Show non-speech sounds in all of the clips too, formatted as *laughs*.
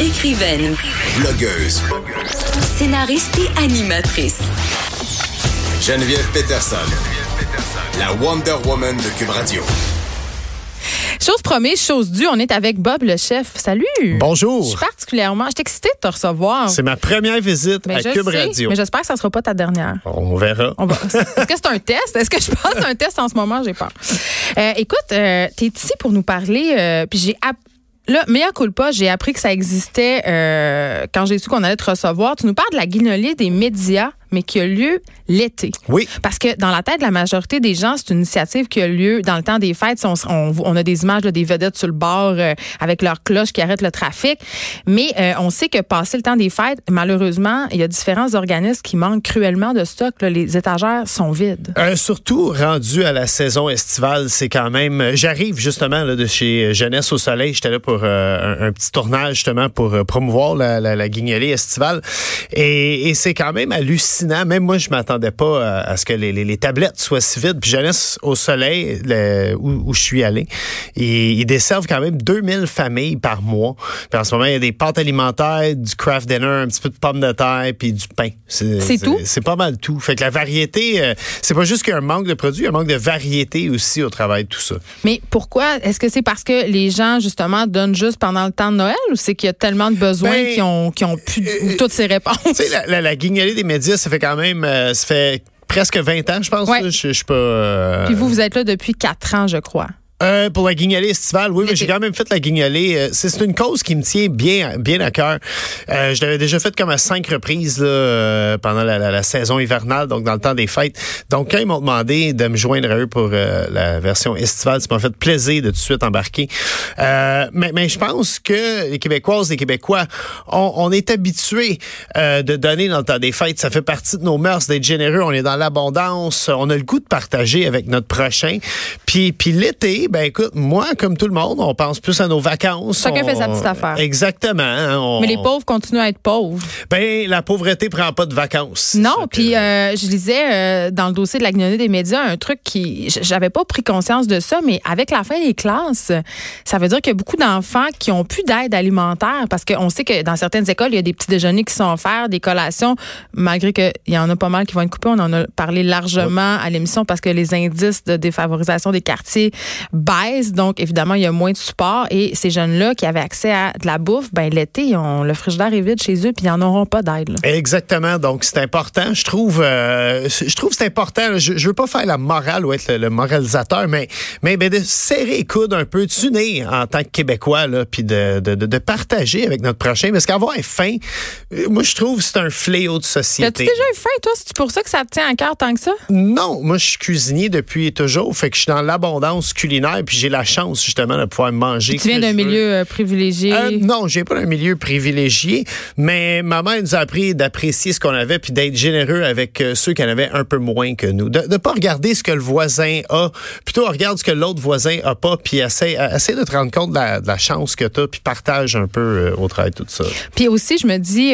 Écrivaine, Blogueuse. scénariste et animatrice. Geneviève Peterson. La Wonder Woman de Cube Radio. Chose promise, chose due, on est avec Bob le chef. Salut. Je Bonjour. suis particulièrement, je suis excitée de te recevoir. C'est ma première visite Mais à je Cube sais, Radio. Mais j'espère que ça sera pas ta dernière. On verra. On va- Est-ce que c'est un test? Est-ce que je passe un test en ce moment? J'ai peur. Euh, écoute, euh, t'es ici pour nous parler, euh, puis j'ai app- Là, mea culpa, j'ai appris que ça existait euh, quand j'ai su qu'on allait te recevoir. Tu nous parles de la guignolée des médias, mais qui a lieu l'été. Oui. Parce que dans la tête de la majorité des gens, c'est une initiative qui a lieu dans le temps des fêtes. On, on- on a des images là, des vedettes sur le bord euh, avec leurs cloches qui arrêtent le trafic. Mais euh, on sait que passé le temps des fêtes, malheureusement, il y a différents organismes qui manquent cruellement de stock. là. Les étagères sont vides. Euh, surtout rendu à la saison estivale, c'est quand même. euh, J'arrive justement là, de chez Jeunesse au Soleil. J'étais là pour un, un petit tournage justement pour promouvoir la, la, la guignolée estivale. Et, et c'est quand même hallucinant. Même moi, je m'attendais pas à, à ce que les, les, les tablettes soient si vides. Puis Jeunesse au Soleil, le- où, où je suis allé, ils, ils desservent quand même 2000 familles par mois. Puis en ce moment, il y a des pâtes alimentaires, du craft dinner, un petit peu de pommes de terre, puis du pain. C'est tout? C'est pas mal tout. Fait que la variété, euh, c'est pas juste qu'il y a un manque de produits, il y a un manque de variété aussi au travail de tout ça. Mais pourquoi? Est-ce que c'est parce que les gens, justement, donnent juste pendant le temps de Noël ou c'est qu'il y a tellement de besoins Ben, qui ont, qui ont pu toutes ces réponses? La, la, la guignolée des médias, ça fait quand même, euh, ça fait presque 20 ans, je pense. Ouais. Je je suis pas. euh, Puis vous, vous êtes là depuis quatre ans, je crois. Euh, pour la guignolée estivale, oui, mais j'ai quand même fait la guignolée. Euh, C'est une cause qui me tient bien, bien à cœur. Euh, je l'avais déjà fait comme à cinq reprises là, euh, pendant la, la- la saison hivernale, donc dans le temps des fêtes. Donc, quand ils m'ont demandé de me joindre à eux pour euh, la version estivale, ça m'a fait plaisir de tout de suite embarquer. Euh, mais, mais je pense que les Québécoises, les Québécois, on, on est habitués euh, de donner dans le temps des fêtes. Ça fait partie de nos mœurs d'être généreux. On est dans l'abondance. On a le goût de partager avec notre prochain. Puis, puis l'été, ben écoute, moi, comme tout le monde, on pense plus à nos vacances. Chacun On- fait sa petite affaire. Exactement. hein, on- Mais les pauvres continuent à être pauvres. Ben, la pauvreté prend pas de vacances. Non, puis que- euh, je lisais euh, dans le dossier de la des médias un truc qui j'avais pas pris conscience de ça, mais avec la fin des classes, ça veut dire qu'il y a beaucoup d'enfants qui ont plus d'aide alimentaire parce qu'on sait que dans certaines écoles, il y a des petits déjeuners qui sont offerts, des collations, malgré qu'il y en a pas mal qui vont être coupés. On en a parlé largement à l'émission parce que les indices de défavorisation des quartiers baissent. Donc, évidemment, il y a moins de support. Et ces jeunes-là qui avaient accès à de la bouffe, ben l'été, ils ont le frigidaire est vide chez eux, puis ils n'en auront pas d'aide. Exactement. Donc, c'est important. Je trouve, euh, je trouve que c'est important. Je, je veux pas faire la morale ou être le, le moralisateur, mais, mais ben, de serrer les coudes un peu, de s'unir en tant que Québécois, là, puis de, de, de, de partager avec notre prochain. Parce qu'avoir faim, euh, moi, je trouve que c'est un fléau de T'as-tu société. déjà eu faim, toi? C'est pour ça que ça te tient à cœur tant que ça? Non, moi, je suis cuisinier depuis toujours. Fait que je suis dans l'abondance culinaire, puis j'ai la chance, justement, de pouvoir manger. Tu viens d'un milieu euh, privilégié. Euh, non, j'ai pas un milieu privilégié, mais maman elle nous a appris d'apprécier ce qu'on avait puis d'être généreux avec euh, ceux qui en avaient un peu moins que nous. De ne pas regarder ce que le voisin a, plutôt regarde ce que l'autre voisin a pas puis essaie, euh, essaie de te rendre compte de la, de la chance que tu as puis partage un peu au travail tout ça. Puis aussi, je me dis,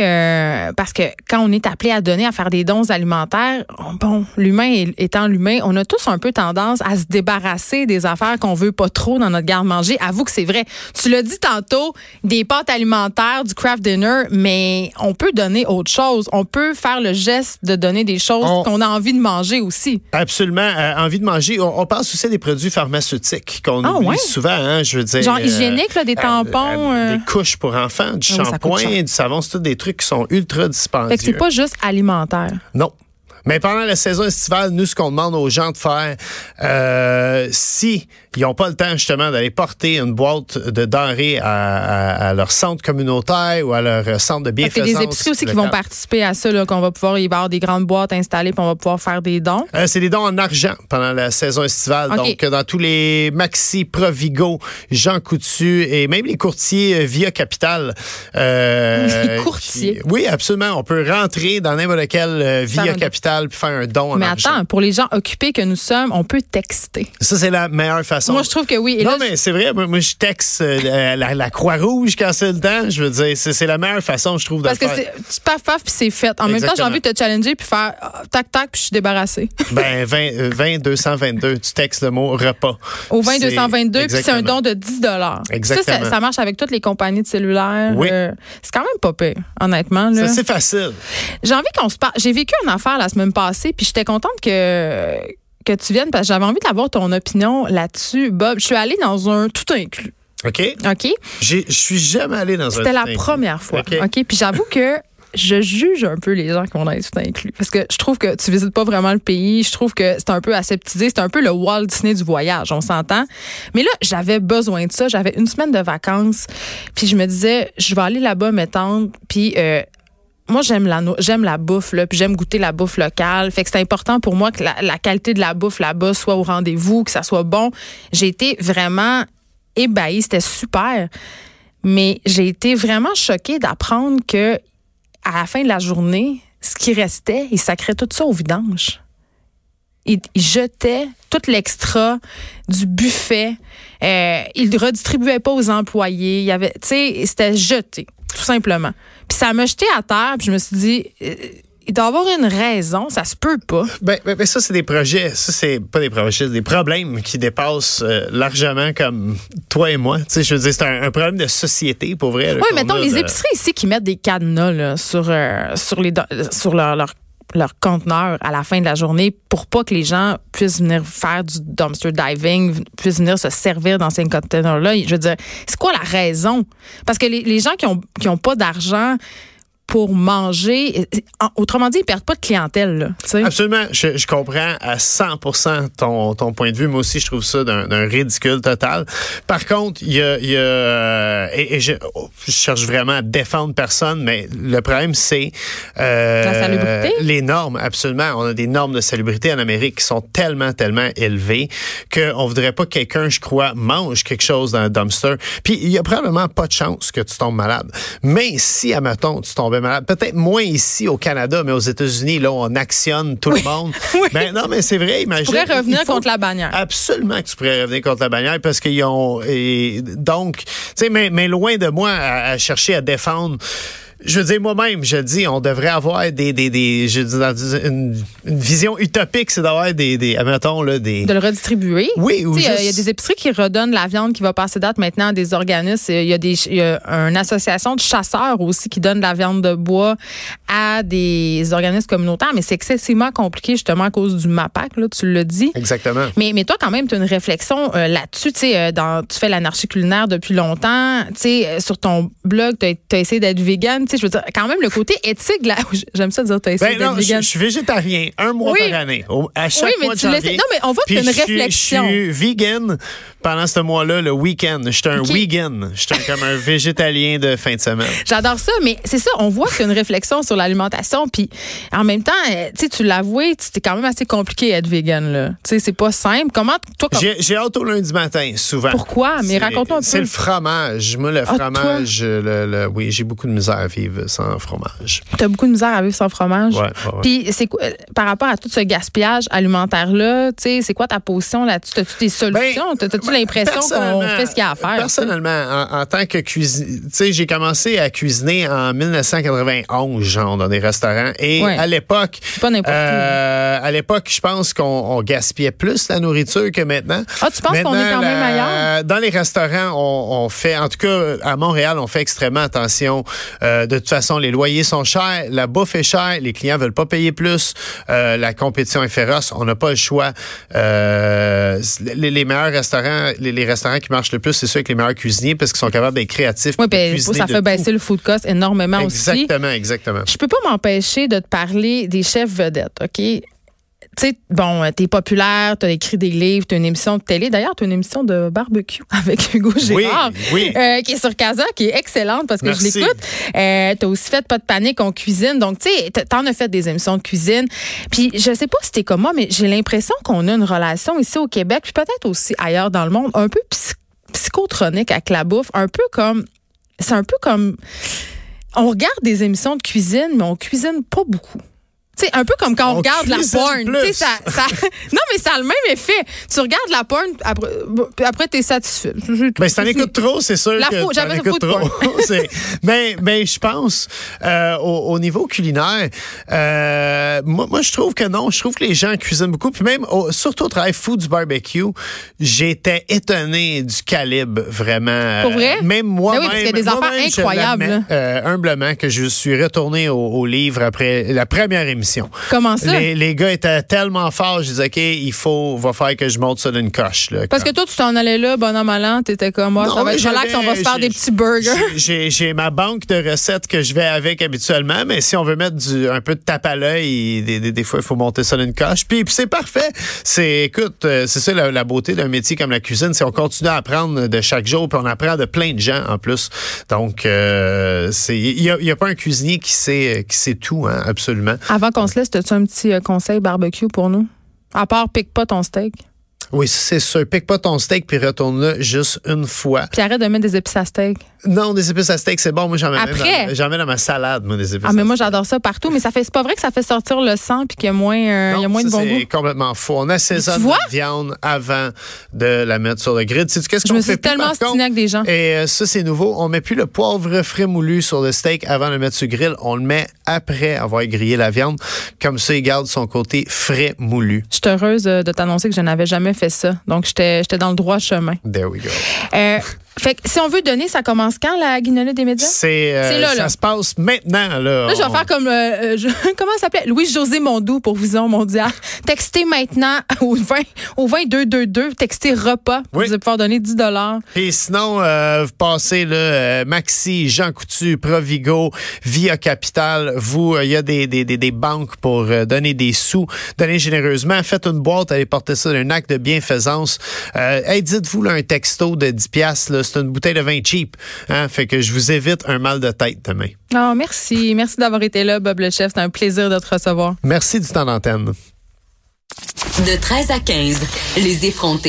parce que quand on est appelé à donner, à faire des dons alimentaires, on- bon, l'humain étant l'humain, on a tous un peu tendance à se débarrasser des affaires qu'on veut pas trop dans notre garde-manger. Avoue que c'est vrai. Tu l'as dit tantôt, des pâtes alimentaires, du craft dinner, mais on peut donner autre chose. On peut faire le geste de donner des choses On- qu'on a envie de manger aussi. Absolument, euh, envie de manger. On, on pense aussi à des produits pharmaceutiques qu'on Ah, oublie ouais? souvent, hein, je veux dire. Genre euh, hygiénique, là, des tampons. euh. Des couches pour enfants, du Ah oui, shampoing, du savon, c'est tous des trucs qui sont ultra dispendieux. Fait que c'est pas juste alimentaire. Non. Mais pendant la saison estivale, nous, ce qu'on demande aux gens de faire, euh, si ils n'ont pas le temps justement d'aller porter une boîte de denrées à, à- à leur centre communautaire ou à leur centre de bienfaisance. des épiceries aussi qui vont participer à ça, qu'on va pouvoir y avoir des grandes boîtes installées, puis on va pouvoir faire des dons. Euh, c'est des dons en argent pendant la saison estivale. Donc, dans tous les Maxi, Provigo, Jean Coutu et même les courtiers euh, Via Capital. euh, *laughs* Les courtiers. qui- oui, absolument. On peut rentrer dans n'importe quel euh, Via un- Capital puis faire un don en Mais argent. attends, pour les gens occupés que nous sommes, on peut texter. Ça, c'est la meilleure façon. Moi, je trouve que oui. Et non, là, mais c'est vrai. Moi, je texte euh, la, la Croix-Rouge quand c'est le temps. Je veux dire, c'est la meilleure façon, je trouve, de Parce que le faire. c'est- tu paf paf puis c'est fait. En même temps, j'ai envie de te challenger puis faire ah, tac tac puis je suis débarrassée. *laughs* Ben, 20, euh, 20 222, tu textes le mot repas. Au 20 C'est- 222 puis c'est un don de 10 dollars. Ça, Exactement. ça, ça marche avec toutes les compagnies de cellulaire. Oui. Euh, c'est quand même pas pire, honnêtement. Là. Ça, c'est facile. J'ai envie qu'on se parle. J'ai vécu une affaire la semaine passée, puis j'étais contente que que tu viennes parce que j'avais envie d'avoir ton opinion là-dessus, Bob. Je suis allée dans un tout inclus. OK? OK? Je suis jamais allé dans un C'était la tout inclus. première fois. OK. OK? Puis j'avoue que je juge un peu les gens qui vont dans les tout inclus. Parce que je trouve que tu visites pas vraiment le pays. Je trouve que c'est un peu aseptisé. C'est un peu le Walt Disney du voyage, on s'entend. Mais là, j'avais besoin de ça. J'avais une semaine de vacances. Puis je me disais, je vais aller là-bas m'étendre. Puis euh, moi, j'aime la, j'aime la bouffe, là, puis j'aime goûter la bouffe locale. Fait que c'est important pour moi que la, la qualité de la bouffe là-bas soit au rendez-vous, que ça soit bon. J'ai été vraiment ébahie. C'était super. Mais j'ai été vraiment choquée d'apprendre que à la fin de la journée, ce qui restait, ils sacraient tout ça au vidange. Ils, ils jetaient tout l'extra du buffet. Euh, ils ne redistribuaient pas aux employés. Il y avait, tu sais, c'était jeté, tout simplement. Puis ça m'a jeté à terre. Puis je me suis dit, euh, il doit y avoir une raison. Ça se peut pas. Ben, ben, ben, ça, c'est des projets. Ça, c'est pas des projets, c'est des problèmes qui dépassent euh, largement comme toi et moi. Tu sais, je veux dire, c'est un, un problème de société, pour vrai. Oui, mettons a les épiceries ici qui mettent des cadenas là, sur, euh, sur, les, sur leur, leur, leur conteneur à la fin de la journée pour pas que les gens puissent venir faire du dumpster diving, puissent venir se servir dans ces conteneurs-là. Je veux dire, c'est quoi la raison? Parce que les, les gens qui ont, qui ont pas d'argent pour manger, en- autrement dit, ils perdent pas de clientèle. Là. Absolument, je, je comprends à 100% ton, ton point de vue. Moi aussi, je trouve ça d'un ridicule total. Par contre, il y a, il y a euh, et, et je, oh, je cherche vraiment à défendre personne, mais le problème c'est euh, La salubrité? les normes. Absolument, on a des normes de salubrité en Amérique qui sont tellement tellement élevées que on voudrait pas que quelqu'un, je crois, mange quelque chose dans un dumpster. Puis il y a probablement pas de chance que tu tombes malade. Mais si, admettons, tu tombais malade, peut-être moins ici au Canada, mais aux États-Unis, là, on actionne tout le monde. *laughs* Oui. Ben non, mais c'est vrai, imagine. pourrais il revenir contre la bannière. Absolument que tu pourrais revenir contre la bannière parce qu'ils ont. Et donc, tu sais, mais, mais loin de moi à, à chercher à défendre. Je veux dire, moi-même, je dis, on devrait avoir des. des, des je dis, une, une vision utopique, c'est d'avoir des. des admettons, là, des. de le redistribuer. Oui, ou euh, Il y a juste- des épiceries qui redonnent la viande qui va passer date maintenant à des organismes. Il y a, des, y a une association de chasseurs aussi qui donne de la viande de bois à des organismes communautaires, mais c'est excessivement compliqué justement à cause du MAPAC, là, tu l'as dit. Exactement. Mais, mais toi, quand même, tu as une réflexion euh, là-dessus. Tu sais, euh, dans- tu fais l'anarchie culinaire depuis longtemps. Tu sais, euh, sur ton blog, tu as, essayé d'être vegan. Sais, je veux dire, quand même, le côté éthique, là, *laughs* j'aime ça dire tu as essayé Ben non, je, je suis végétarien, un mois Oui. par année. Au- à chaque Oui, mais mois de tu janvier. non, mais on voit que t'as une je réflexion. Je suis vegan pendant ce mois-là, le week-end. Je suis un Ok. vegan. Je suis comme un végétalien de fin de semaine. J'adore ça, mais c'est ça, on voit qu'il y a une réflexion sur l'alimentation, puis en même temps, euh, tu tu l'avouais, c'était quand même assez compliqué d'être vegan, là. Tu sais, c'est pas simple. Comment, toi, comme- J'ai hâte au lundi matin, souvent. Pourquoi? Mais raconte-nous un peu. C'est le fromage. Moi, le Ah, fromage, le, le- oui, j'ai beaucoup de misère à vivre sans fromage. t'as beaucoup de misère à vivre sans fromage? Ouais, ouais, ouais. Puis c'est quoi, par rapport à tout ce gaspillage alimentaire-là, tu sais, c'est quoi ta position là-dessus? T'as-tu des solutions? Ben, T'as-tu l'impression qu'on fait ce qu'il y a à faire? tu? Personnellement, en, en tant que cuisinier, tu sais, j'ai commencé à cuisiner en 1991, genre, dans des restaurants. Et à l'époque, Pas n'importe euh, à l'époque, je pense qu'on on gaspillait plus la nourriture que maintenant. Ah, tu penses qu'on est quand même ailleurs? Dans les restaurants, on, on fait, en tout cas, à Montréal, on fait extrêmement attention. Euh, de toute façon, les loyers sont chers, la bouffe est chère, les clients veulent pas payer plus, euh, la compétition est féroce, on n'a pas le choix. Euh, les, les meilleurs restaurants, les, les restaurants qui marchent le plus, c'est ceux avec les meilleurs cuisiniers parce qu'ils sont capables d'être créatifs. Oui, ben, ça fait tout. baisser le food cost énormément aussi. Exactement, exactement. Je peux pas m'empêcher de te parler des chefs vedettes, OK? Tu sais, bon, euh, t'es populaire, t'as écrit des livres, t'as une émission de télé. D'ailleurs, t'as une émission de barbecue *laughs* avec Hugo Gérard, oui. euh, qui est sur Casa, qui est excellente parce que Merci. je l'écoute. Euh, t'as aussi fait Pas de panique, on cuisine. Donc, tu sais, t'en as fait des émissions de cuisine. Puis, je sais pas si t'es comme moi, mais j'ai l'impression qu'on a une relation ici au Québec, puis peut-être aussi ailleurs dans le monde, un peu psy- psychotronique avec la bouffe, un peu comme... C'est un peu comme on regarde des émissions de cuisine, mais on cuisine pas beaucoup. Sais, un peu comme quand on, On regarde la porn. ça, ça- *laughs* non, mais ça a le même effet. Tu regardes la porn, après, après t'es satisfait. Ben, si t'en écoutes trop, c'est sûr La que t'en j'avais écoutes trop. Mais, *laughs* mais je pense, euh, au, au niveau culinaire, euh, moi, moi, je trouve que non. Je trouve que les gens cuisinent beaucoup. Puis même, au- surtout au travail fou du barbecue, j'étais étonné du calibre, vraiment. Pour vrai? Euh, Même moi, Ben oui, parce qu'il y a des affaires incroyables, euh, humblement, que je suis retourné au, au livre après la première émission. Comment ça? Les, les gars étaient tellement forts, je disais, OK, il faut, va faire que je monte ça d'une coche. Là, Parce que toi, tu t'en allais là, bonhomme allant, t'étais comme, moi, non, ça va mais être relax, on va se faire des petits burgers. j'ai- ma banque de recettes que je vais avec habituellement, mais si on veut mettre du, un peu de tape à l'œil, des, des, des fois, il faut monter ça d'une coche. Puis, puis c'est parfait. C'est, écoute, euh, c'est ça la, la beauté d'un métier comme la cuisine, c'est qu'on continue à apprendre de chaque jour, puis on apprend de plein de gens en plus. Donc, euh, c'est, il y a, il y a pas un cuisinier qui sait, qui sait tout, hein, absolument. Avant qu'on se laisse, as-tu un petit euh, conseil barbecue pour nous? À part, pique pas ton steak. Oui, c'est sûr. Pique pas ton steak puis retourne-le juste une fois. Puis arrête de mettre des épices à steak. Non, des épices à steak, c'est bon. Moi, j'en mets Après? dans, j'en mets dans ma salade, moi, des épices Ah, mais à moi, steak. j'adore ça partout. Mais ça fait, c'est pas vrai que ça fait sortir le sang puis qu'il y a moins, euh, il y a moins de bon goût. c'est complètement faux. On assaisonne la viande avant de la mettre sur le grill. Sais-tu qu'est-ce Je qu'on me fait suis plus, tellement par contre? ostinée avec des gens. Et euh, ça, c'est nouveau. On met plus le poivre frais moulu sur le steak avant de le mettre sur le grill. On le met après avoir grillé la viande. Comme ça, il garde son côté frais moulu. Je suis heureuse euh, de t'annoncer que je n'avais jamais fait ça. Donc, j'étais j'étais dans le droit chemin. There we go. Euh, fait que si on veut donner, ça commence quand, la guignolée des médias? C'est, euh, là, ça se passe maintenant. Là, Là, je vais On- faire comme, euh, euh, je- *laughs* comment ça s'appelait? Louis-José Mondou pour Vision Mondiale. Textez maintenant *laughs* au 20, au 2222, textez repas. Oui. Vous allez pouvoir donner 10 Et sinon, euh, vous passez euh, Maxi, Jean Coutu, Provigo, Via Capital. Vous, il y a des, des, des, des banques pour donner des sous, donner généreusement. Faites une boîte, allez porter ça d'un acte de bienfaisance. Euh, hey, dites-vous un texto de 10 piastres, là, c'est une bouteille de vin cheap. Hein? Fait que je vous évite un mal de tête demain. Oh, merci. Merci d'avoir été là, Bob le chef. C'était un plaisir de te recevoir. Merci du temps d'antenne. De 13 à 15, les effrontés.